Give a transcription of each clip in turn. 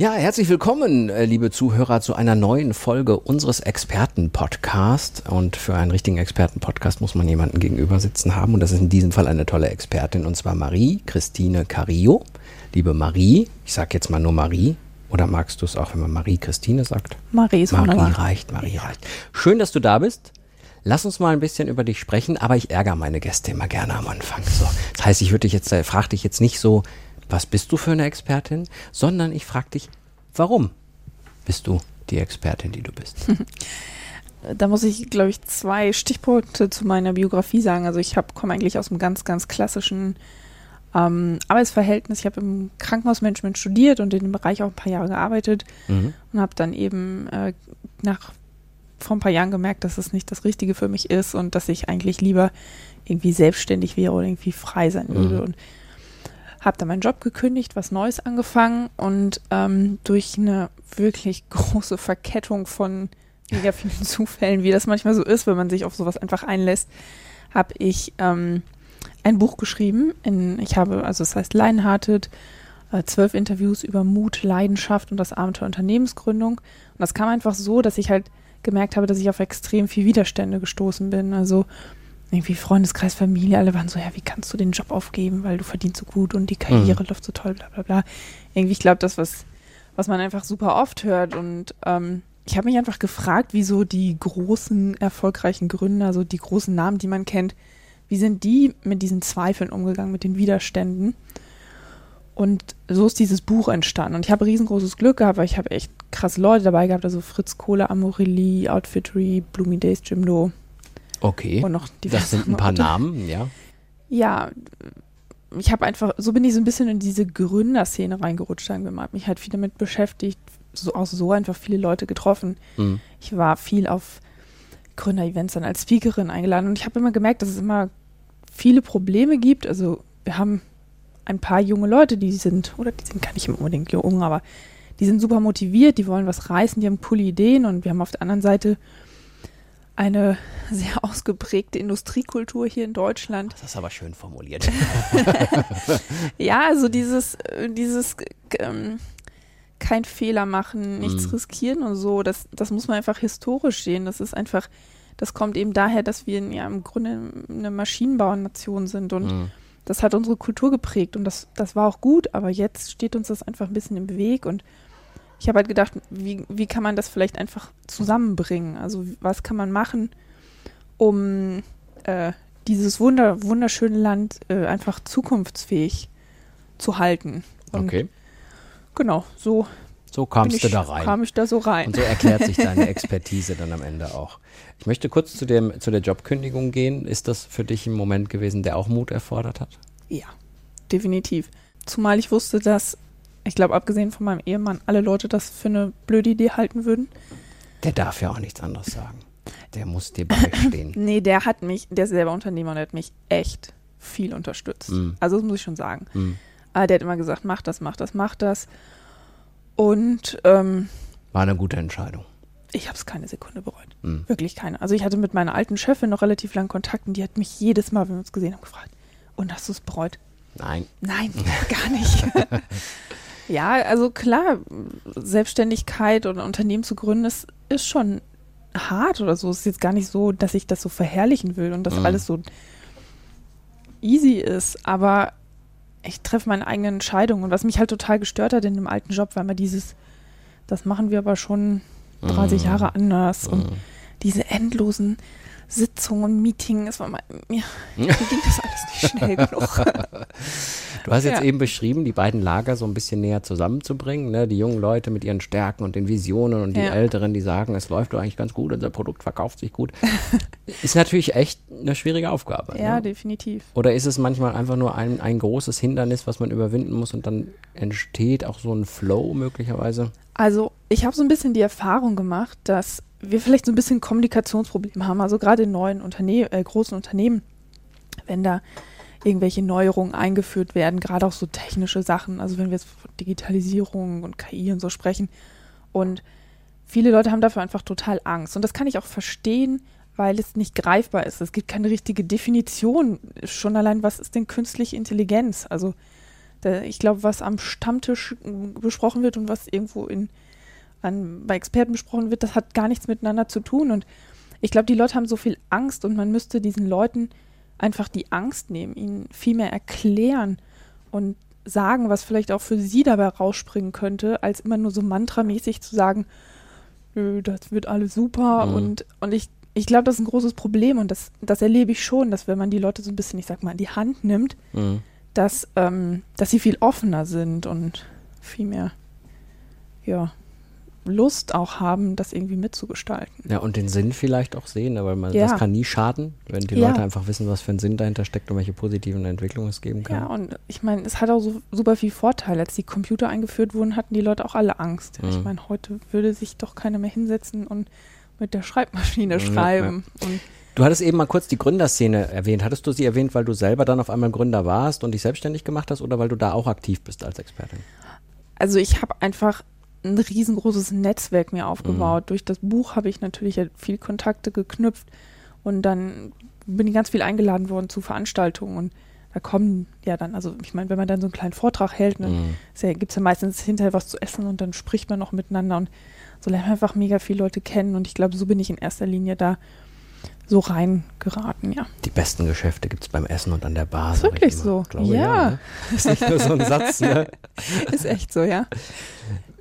Ja, herzlich willkommen, äh, liebe Zuhörer, zu einer neuen Folge unseres Experten-Podcasts. Und für einen richtigen Experten-Podcast muss man jemanden gegenüber sitzen haben. Und das ist in diesem Fall eine tolle Expertin, und zwar Marie-Christine Carillo. Liebe Marie, ich sage jetzt mal nur Marie, oder magst du es auch, wenn man Marie-Christine sagt? Marie ist Marie wunderbar. reicht, Marie reicht. Schön, dass du da bist. Lass uns mal ein bisschen über dich sprechen, aber ich ärgere meine Gäste immer gerne am Anfang. So, das heißt, ich würde dich jetzt, äh, frage dich jetzt nicht so, was bist du für eine Expertin, sondern ich frage dich, warum bist du die Expertin, die du bist? Da muss ich, glaube ich, zwei Stichpunkte zu meiner Biografie sagen. Also ich komme eigentlich aus einem ganz, ganz klassischen ähm, Arbeitsverhältnis. Ich habe im Krankenhausmanagement studiert und in dem Bereich auch ein paar Jahre gearbeitet Mhm. und habe dann eben äh, nach vor ein paar Jahren gemerkt, dass es nicht das Richtige für mich ist und dass ich eigentlich lieber irgendwie selbstständig wäre oder irgendwie frei sein würde. Mhm. Und habe dann meinen Job gekündigt, was Neues angefangen und ähm, durch eine wirklich große Verkettung von mega vielen Zufällen, wie das manchmal so ist, wenn man sich auf sowas einfach einlässt, habe ich ähm, ein Buch geschrieben. In, ich habe, also es heißt Lionhearted, äh, zwölf Interviews über Mut, Leidenschaft und das Abenteuer Unternehmensgründung. Und das kam einfach so, dass ich halt gemerkt habe, dass ich auf extrem viel Widerstände gestoßen bin. Also irgendwie Freundeskreis, Familie, alle waren so, ja, wie kannst du den Job aufgeben, weil du verdienst so gut und die Karriere läuft so toll, bla bla bla. Irgendwie, ich glaube, das, was, was man einfach super oft hört. Und ähm, ich habe mich einfach gefragt, wieso die großen, erfolgreichen Gründer, so die großen Namen, die man kennt, wie sind die mit diesen Zweifeln umgegangen, mit den Widerständen? Und so ist dieses Buch entstanden. Und ich habe riesengroßes Glück gehabt, weil ich habe echt krasse Leute dabei gehabt, also Fritz Kohle, Amorelli, Outfittery, Bloomy Days, Jimdo Okay, und noch das sind ein paar andere. Namen, ja. Ja, ich habe einfach, so bin ich so ein bisschen in diese Gründerszene reingerutscht, sagen wir mal. Hab mich halt viel damit beschäftigt, so auch so einfach viele Leute getroffen. Mhm. Ich war viel auf Gründer-Events dann als Speakerin eingeladen und ich habe immer gemerkt, dass es immer viele Probleme gibt. Also wir haben ein paar junge Leute, die sind, oder die sind gar nicht unbedingt jung, aber die sind super motiviert, die wollen was reißen, die haben coole Ideen und wir haben auf der anderen Seite eine sehr ausgeprägte Industriekultur hier in Deutschland. Das ist aber schön formuliert. Ja, also dieses, äh, dieses ähm, kein Fehler machen, nichts Mhm. riskieren und so, das, das muss man einfach historisch sehen. Das ist einfach, das kommt eben daher, dass wir ja im Grunde eine Maschinenbauernation sind und Mhm. das hat unsere Kultur geprägt und das, das war auch gut, aber jetzt steht uns das einfach ein bisschen im Weg und ich habe halt gedacht, wie, wie kann man das vielleicht einfach zusammenbringen? Also was kann man machen, um äh, dieses wunder, wunderschöne Land äh, einfach zukunftsfähig zu halten? Und Okay, genau, so so kamst ich, du da rein. kam ich da so rein. Und so erklärt sich deine Expertise dann am Ende auch. Ich möchte kurz zu, dem, zu der Jobkündigung gehen. Ist das für dich ein Moment gewesen, der auch Mut erfordert hat? Ja, definitiv. Zumal ich wusste, dass, ich glaube, abgesehen von meinem Ehemann, alle Leute das für eine blöde Idee halten würden. Der darf ja auch nichts anderes sagen. Der muss dir beistehen. Nee, der hat mich, der ist selber Unternehmer und der hat mich echt viel unterstützt. Mm. Also das muss ich schon sagen. Hm. Aber der hat immer gesagt, mach das, mach das, mach das. Und ähm, War eine gute Entscheidung. ich habe es keine Sekunde bereut. Hm. Wirklich keine. Also ich hatte mit meiner alten Chefin noch relativ lange Kontakt und die hat mich jedes Mal, wenn wir uns gesehen haben, gefragt, und hast du es bereut? Nein. Nein, gar nicht. ja, also klar, Selbstständigkeit oder Unternehmen zu gründen, ist, ist schon hart oder so. Es ist jetzt gar nicht so, dass ich das so verherrlichen will und dass Mhm. alles so easy ist, aber ich treffe meine eigenen Entscheidungen. Und was mich halt total gestört hat in dem alten Job, war immer dieses, das machen wir aber schon 30 Mhm. Jahre anders und Hm. diese endlosen Sitzungen und Meetings, es war mal, mir, mir ging das alles nicht schnell genug. Du hast jetzt Ja. eben beschrieben, die beiden Lager so ein bisschen näher zusammenzubringen. Ne? Die jungen Leute mit ihren Stärken und den Visionen und die Ja. Älteren, die sagen, es läuft doch eigentlich ganz gut, unser Produkt verkauft sich gut. ist natürlich echt eine schwierige Aufgabe. ja, ne? definitiv. Oder ist es manchmal einfach nur ein, ein großes Hindernis, was man überwinden muss und dann entsteht auch so ein Flow möglicherweise? Also ich habe so ein bisschen die Erfahrung gemacht, dass wir vielleicht so ein bisschen Kommunikationsprobleme haben. Also gerade in neuen Unterne äh, großen Unternehmen wenn da irgendwelche Neuerungen eingeführt werden, gerade auch so technische Sachen, also wenn wir jetzt von Digitalisierung und KI und so sprechen. Und viele Leute haben dafür einfach total Angst. Und das kann ich auch verstehen, weil es nicht greifbar ist. Es gibt keine richtige Definition. Schon allein, was ist denn künstliche Intelligenz? Also ich glaube, was am Stammtisch äh, besprochen wird und was irgendwo in, an, bei Experten besprochen wird, das hat gar nichts miteinander zu tun. Und ich glaube, die Leute haben so viel Angst und man müsste diesen Leuten einfach die Angst nehmen, ihnen viel mehr erklären und sagen, was vielleicht auch für sie dabei rausspringen könnte, als immer nur so mantramäßig zu sagen, das wird alles super. Mhm. Und, und ich, ich glaube, das ist ein großes Problem und das, das erlebe ich schon, dass wenn man die Leute so ein bisschen, ich sag mal, in die Hand nimmt, mhm. dass, ähm, dass sie viel offener sind und viel mehr, ja, Lust auch haben, das irgendwie mitzugestalten. Ja, und den Sinn vielleicht auch sehen, ne, weil man, ja. das kann nie schaden, wenn die ja. Leute einfach wissen, was für einen Sinn dahinter steckt und welche positiven Entwicklungen es geben kann. Ja, und ich meine, es hat auch so, super viel Vorteil. Als die Computer eingeführt wurden, hatten die Leute auch alle Angst. Mhm. Ich meine, heute würde sich doch keiner mehr hinsetzen und mit der Schreibmaschine schreiben. Ja, Du hattest eben mal kurz die Gründerszene erwähnt. Hattest du sie erwähnt, weil du selber dann auf einmal Gründer warst und dich selbstständig gemacht hast oder weil du da auch aktiv bist als Expertin? Also ich habe einfach ein riesengroßes Netzwerk mir aufgebaut. Mhm. Durch das Buch habe ich natürlich viel Kontakte geknüpft und dann bin ich ganz viel eingeladen worden zu Veranstaltungen und da kommen ja dann, also ich meine, wenn man dann so einen kleinen Vortrag hält, ne, mhm. ja, gibt es ja meistens hinterher was zu essen und dann spricht man noch miteinander und so lernt man einfach mega viele Leute kennen und ich glaube, so bin ich in erster Linie da so reingeraten, ja. Die besten Geschäfte gibt es beim Essen und an der Bar. Ist wirklich so. Glaube, ja. ja ne? Ist nicht nur so ein Satz, ne? Ist echt so, ja.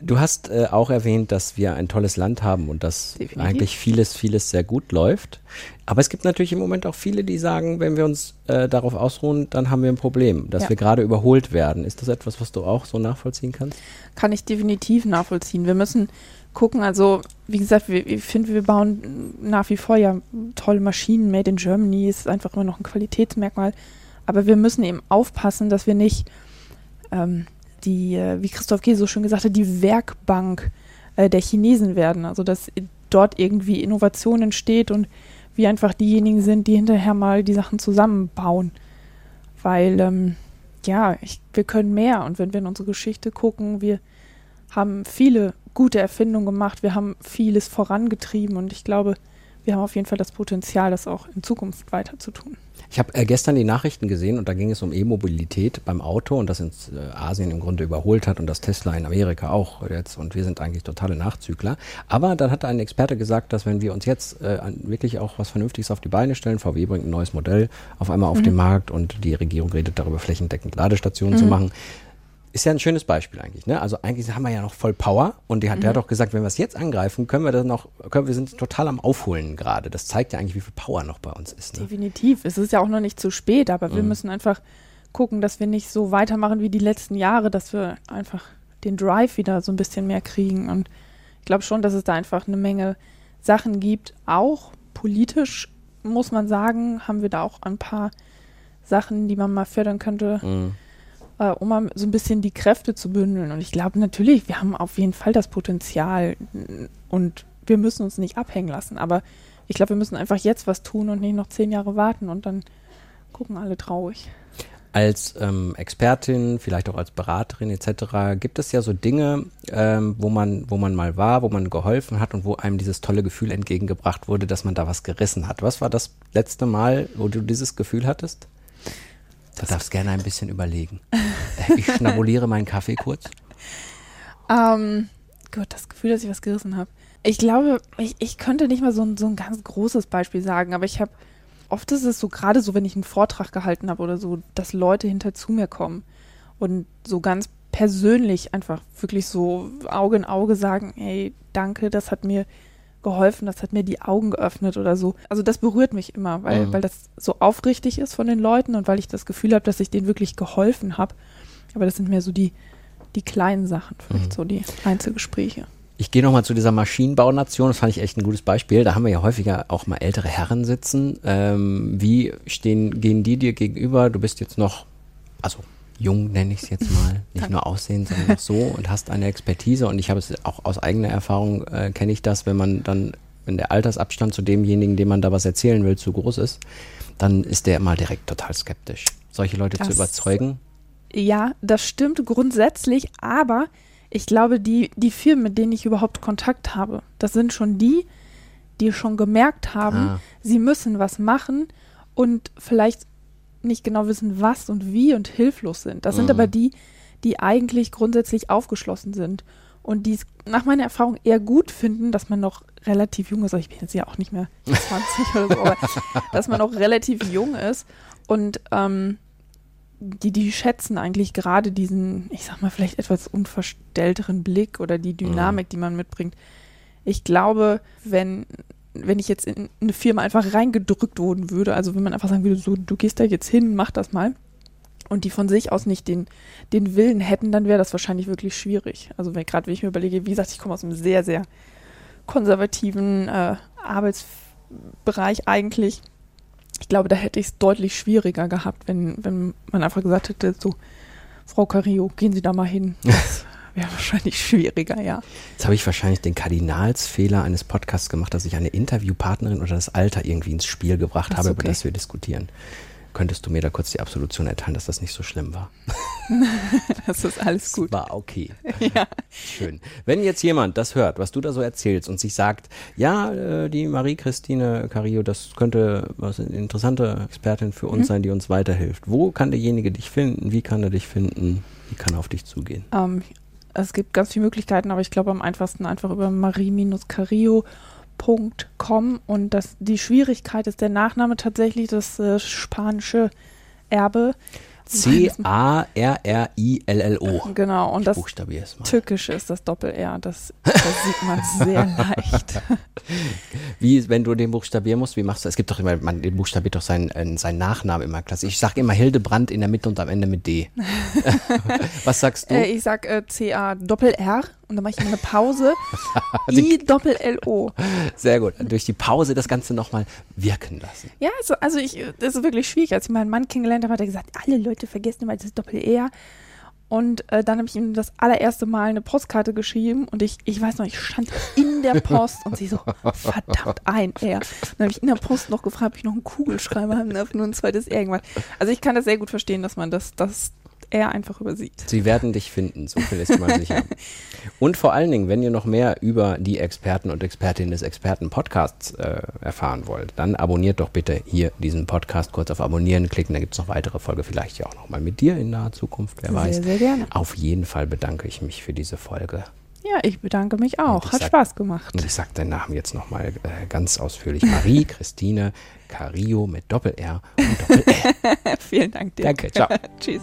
Du hast äh, auch erwähnt, dass wir ein tolles Land haben und dass Definitiv. eigentlich vieles, vieles sehr gut läuft. Aber es gibt natürlich im Moment auch viele, die sagen, wenn wir uns äh, darauf ausruhen, dann haben wir ein Problem, dass ja. wir gerade überholt werden. Ist das etwas, was du auch so nachvollziehen kannst? Kann ich definitiv nachvollziehen. Wir müssen gucken, also wie gesagt, wir, ich finde, wir bauen nach wie vor ja tolle Maschinen, made in Germany, ist einfach immer noch ein Qualitätsmerkmal. Aber wir müssen eben aufpassen, dass wir nicht ähm, die, äh, wie Christoph G. so schön gesagt hat, die Werkbank äh, der Chinesen werden. Also dass dort irgendwie Innovation entsteht und wir einfach diejenigen sind, die hinterher mal die Sachen zusammenbauen. Weil, ähm, ja, ich, wir können mehr. Und wenn wir in unsere Geschichte gucken, wir haben viele gute Erfindungen gemacht, wir haben vieles vorangetrieben und ich glaube, wir haben auf jeden Fall das Potenzial, das auch in Zukunft weiter zu tun. Ich habe äh, gestern die Nachrichten gesehen und da ging es um E-Mobilität beim Auto und das in äh, Asien im Grunde überholt hat und das Tesla in Amerika auch jetzt und wir sind eigentlich totale Nachzügler. Aber dann hat ein Experte gesagt, dass wenn wir uns jetzt äh, wirklich auch was Vernünftiges auf die Beine stellen, VW bringt ein neues Modell auf einmal auf mhm. den Markt und die Regierung redet darüber, flächendeckend Ladestationen mhm. zu machen, ist ja ein schönes Beispiel eigentlich. Ne? Also eigentlich haben wir ja noch voll Power und hat, mhm. der hat doch gesagt, wenn wir es jetzt angreifen, können wir das noch, können, wir sind total am Aufholen gerade. Das zeigt ja eigentlich, wie viel Power noch bei uns ist. Ne? Definitiv. Es ist ja auch noch nicht zu spät, aber wir mhm. müssen einfach gucken, dass wir nicht so weitermachen wie die letzten Jahre, dass wir einfach den Drive wieder so ein bisschen mehr kriegen. Und ich glaube schon, dass es da einfach eine Menge Sachen gibt. Auch politisch muss man sagen, haben wir da auch ein paar Sachen, die man mal fördern könnte. Mhm äh, um so ein bisschen die Kräfte zu bündeln. Und ich glaube natürlich, wir haben auf jeden Fall das Potenzial und wir müssen uns nicht abhängen lassen. Aber ich glaube, wir müssen einfach jetzt was tun und nicht noch zehn Jahre warten und dann gucken alle traurig. Als ähm, Expertin, vielleicht auch als Beraterin etc. gibt es ja so Dinge, ähm, wo man, wo man mal war, wo man geholfen hat und wo einem dieses tolle Gefühl entgegengebracht wurde, dass man da was gerissen hat. Was war das letzte Mal, wo du dieses Gefühl hattest? Du darfst gerne ein bisschen überlegen. Ich schnabuliere meinen Kaffee kurz. Ähm, Gott, das Gefühl, dass ich was gerissen habe. Ich glaube, ich, ich könnte nicht mal so ein, so ein ganz großes Beispiel sagen, aber ich habe, oft ist es so, gerade so, wenn ich einen Vortrag gehalten habe oder so, dass Leute hinter zu mir kommen und so ganz persönlich einfach wirklich so Auge in Auge sagen, ey, danke, das hat mir geholfen, das hat mir die Augen geöffnet oder so. Also das berührt mich immer, weil, mhm. weil das so aufrichtig ist von den Leuten und weil ich das Gefühl habe, dass ich denen wirklich geholfen habe. Aber das sind mehr so die, die kleinen Sachen, vielleicht mhm. so die Einzelgespräche. Ich gehe nochmal zu dieser Maschinenbaunation, das fand ich echt ein gutes Beispiel. Da haben wir ja häufiger auch mal ältere Herren sitzen. Ähm, wie stehen, gehen die dir gegenüber? Du bist jetzt noch, also jung nenne ich es jetzt mal, nicht nur aussehen, sondern auch so und hast eine Expertise und ich habe es auch aus eigener Erfahrung, äh, kenne ich das, wenn man dann wenn der Altersabstand zu demjenigen, dem man da was erzählen will, zu groß ist, dann ist der immer direkt total skeptisch. Solche Leute das, zu überzeugen. Ja, das stimmt grundsätzlich, aber ich glaube, die, die Firmen, mit denen ich überhaupt Kontakt habe, das sind schon die, die schon gemerkt haben, ah. sie müssen was machen und vielleicht nicht genau wissen, was und wie und hilflos sind. Das mhm. sind aber die, die eigentlich grundsätzlich aufgeschlossen sind und die es nach meiner Erfahrung eher gut finden, dass man noch relativ jung ist. Also ich bin jetzt ja auch nicht mehr 20 oder so, aber dass man noch relativ jung ist und ähm, die, die schätzen eigentlich gerade diesen, ich sag mal, vielleicht etwas unverstellteren Blick oder die Dynamik, mhm. die man mitbringt. Ich glaube, wenn, wenn ich jetzt in eine Firma einfach reingedrückt worden würde, also wenn man einfach sagen würde, so, du gehst da jetzt hin, mach das mal, und die von sich aus nicht den, den Willen hätten, dann wäre das wahrscheinlich wirklich schwierig. Also gerade wenn ich mir überlege, wie gesagt, ich komme aus einem sehr, sehr konservativen äh, Arbeitsbereich eigentlich. Ich glaube, da hätte ich es deutlich schwieriger gehabt, wenn, wenn man einfach gesagt hätte, so, Frau Carillo, gehen Sie da mal hin. Das wäre wahrscheinlich schwieriger, ja. Jetzt habe ich wahrscheinlich den Kardinalsfehler eines Podcasts gemacht, dass ich eine Interviewpartnerin oder das Alter irgendwie ins Spiel gebracht das habe, okay. über das wir diskutieren könntest du mir da kurz die Absolution erteilen, dass das nicht so schlimm war? das ist alles gut. Das war okay. ja. Schön. Wenn jetzt jemand das hört, was du da so erzählst und sich sagt, ja, äh, die Marie-Christine Carillo, das könnte was eine interessante Expertin für uns mhm. sein, die uns weiterhilft. Wo kann derjenige dich finden? Wie kann er dich finden? Wie kann er auf dich zugehen? Um, ähm, es gibt ganz viele Möglichkeiten, aber ich glaube am einfachsten einfach über Marie-Carillo Com und das, die Schwierigkeit ist der Nachname tatsächlich das äh, spanische Erbe. C-A-R-R-I-L-L-O. Genau, und das Tückische ist das Doppel-R. Das, das sieht man sehr leicht. Wie, wenn du den buchstabieren musst, wie machst du das? Es gibt doch immer, man buchstabiert doch seinen, äh, seinen Nachnamen immer klasse. Ich sage immer Hildebrand in der Mitte und am Ende mit D. Was sagst du? Äh, ich sag äh, C-A Doppel-R und dann mache ich immer eine Pause. I Doppel L O. Sehr gut. Durch die Pause das Ganze nochmal wirken lassen. Ja, also, also ich, das ist wirklich schwierig. Als ich meinen Mann kennengelernt habe, hat er gesagt, alle Leute vergessen immer das Doppel R. Und äh, dann habe ich ihm das allererste Mal eine Postkarte geschrieben und ich, ich weiß noch, ich stand in der Post und sie so, verdammt, ein R. Dann habe ich in der Post noch gefragt, ob ich noch einen Kugelschreiber habe, nur ein zweites R gemacht. Also ich kann das sehr gut verstehen, dass man das, das er einfach übersieht. Sie werden dich finden, so viel ist mal sicher. Und vor allen Dingen, wenn ihr noch mehr über die Experten und Expertinnen des Experten-Podcasts äh, erfahren wollt, dann abonniert doch bitte hier diesen Podcast, kurz auf Abonnieren klicken, da gibt es noch weitere Folge, vielleicht ja auch nochmal mit dir in naher Zukunft, wer sehr, weiß. Sehr, sehr gerne. Auf jeden Fall bedanke ich mich für diese Folge. Ja, ich bedanke mich auch. Hat sag, Spaß gemacht. Und ich sage deinen Namen jetzt nochmal äh, ganz ausführlich. Marie Christine Cario mit Doppel-R und Doppel-L. Vielen Dank dir. Danke, ciao. Tschüss.